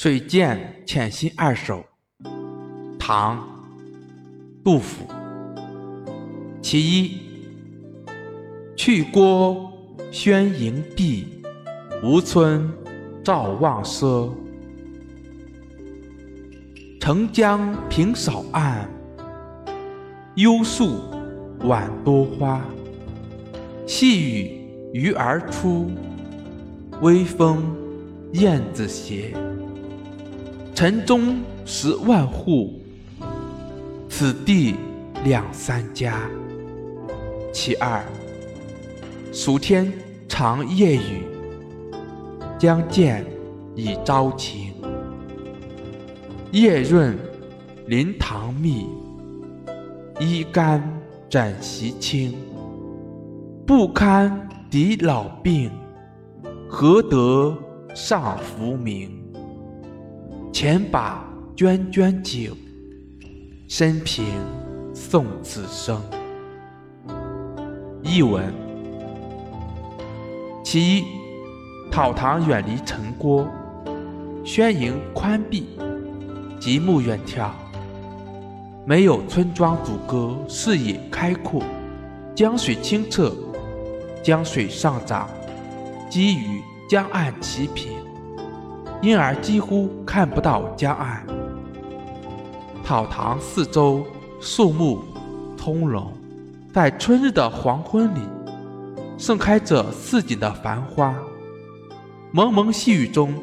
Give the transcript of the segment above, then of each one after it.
水涧潜心二首，唐·杜甫。其一，去郭宣营壁，吴村照望奢。澄江平少岸，幽树晚多花。细雨鱼儿出，微风燕子斜。城中十万户，此地两三家。其二，暑天长夜雨，将见已朝晴。夜润林堂密，衣干枕席清。不堪敌老病，何得上浮名？前把涓涓酒，生平送此生。译文：其一，讨堂远离城郭，宣营宽壁，极目远眺，没有村庄阻隔，视野开阔，江水清澈，江水上涨，几与江岸齐平。因而几乎看不到江岸。草堂四周树木葱茏，在春日的黄昏里，盛开着似锦的繁花。蒙蒙细雨中，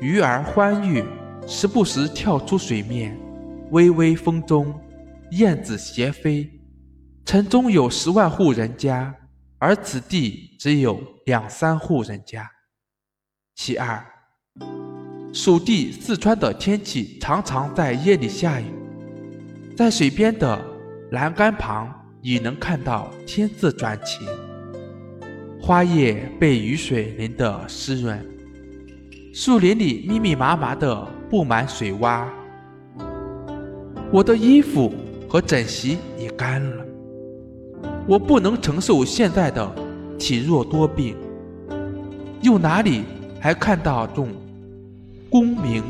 鱼儿欢跃，时不时跳出水面。微微风中，燕子斜飞。城中有十万户人家，而此地只有两三户人家。其二。蜀地四川的天气常常在夜里下雨，在水边的栏杆旁已能看到天色转晴，花叶被雨水淋得湿润，树林里密密麻麻的布满水洼。我的衣服和枕席也干了，我不能承受现在的体弱多病，又哪里还看到种？功名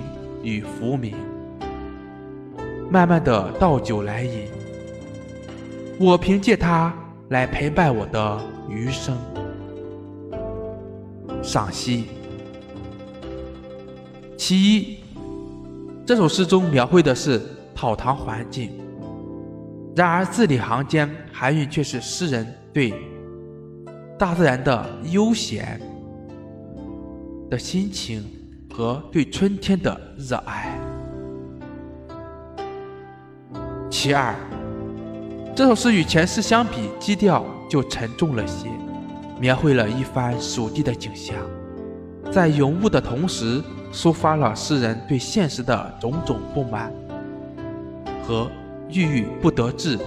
与浮名，慢慢的倒酒来饮，我凭借它来陪伴我的余生。赏析：其一，这首诗中描绘的是草堂环境，然而字里行间含蕴却是诗人对大自然的悠闲的心情。和对春天的热爱。其二，这首诗与前诗相比，基调就沉重了些，描绘了一番蜀地的景象，在咏物的同时，抒发了诗人对现实的种种不满和郁郁不得志，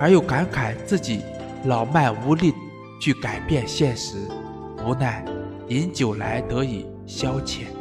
而又感慨自己老迈无力去改变现实，无奈饮酒来得以消遣。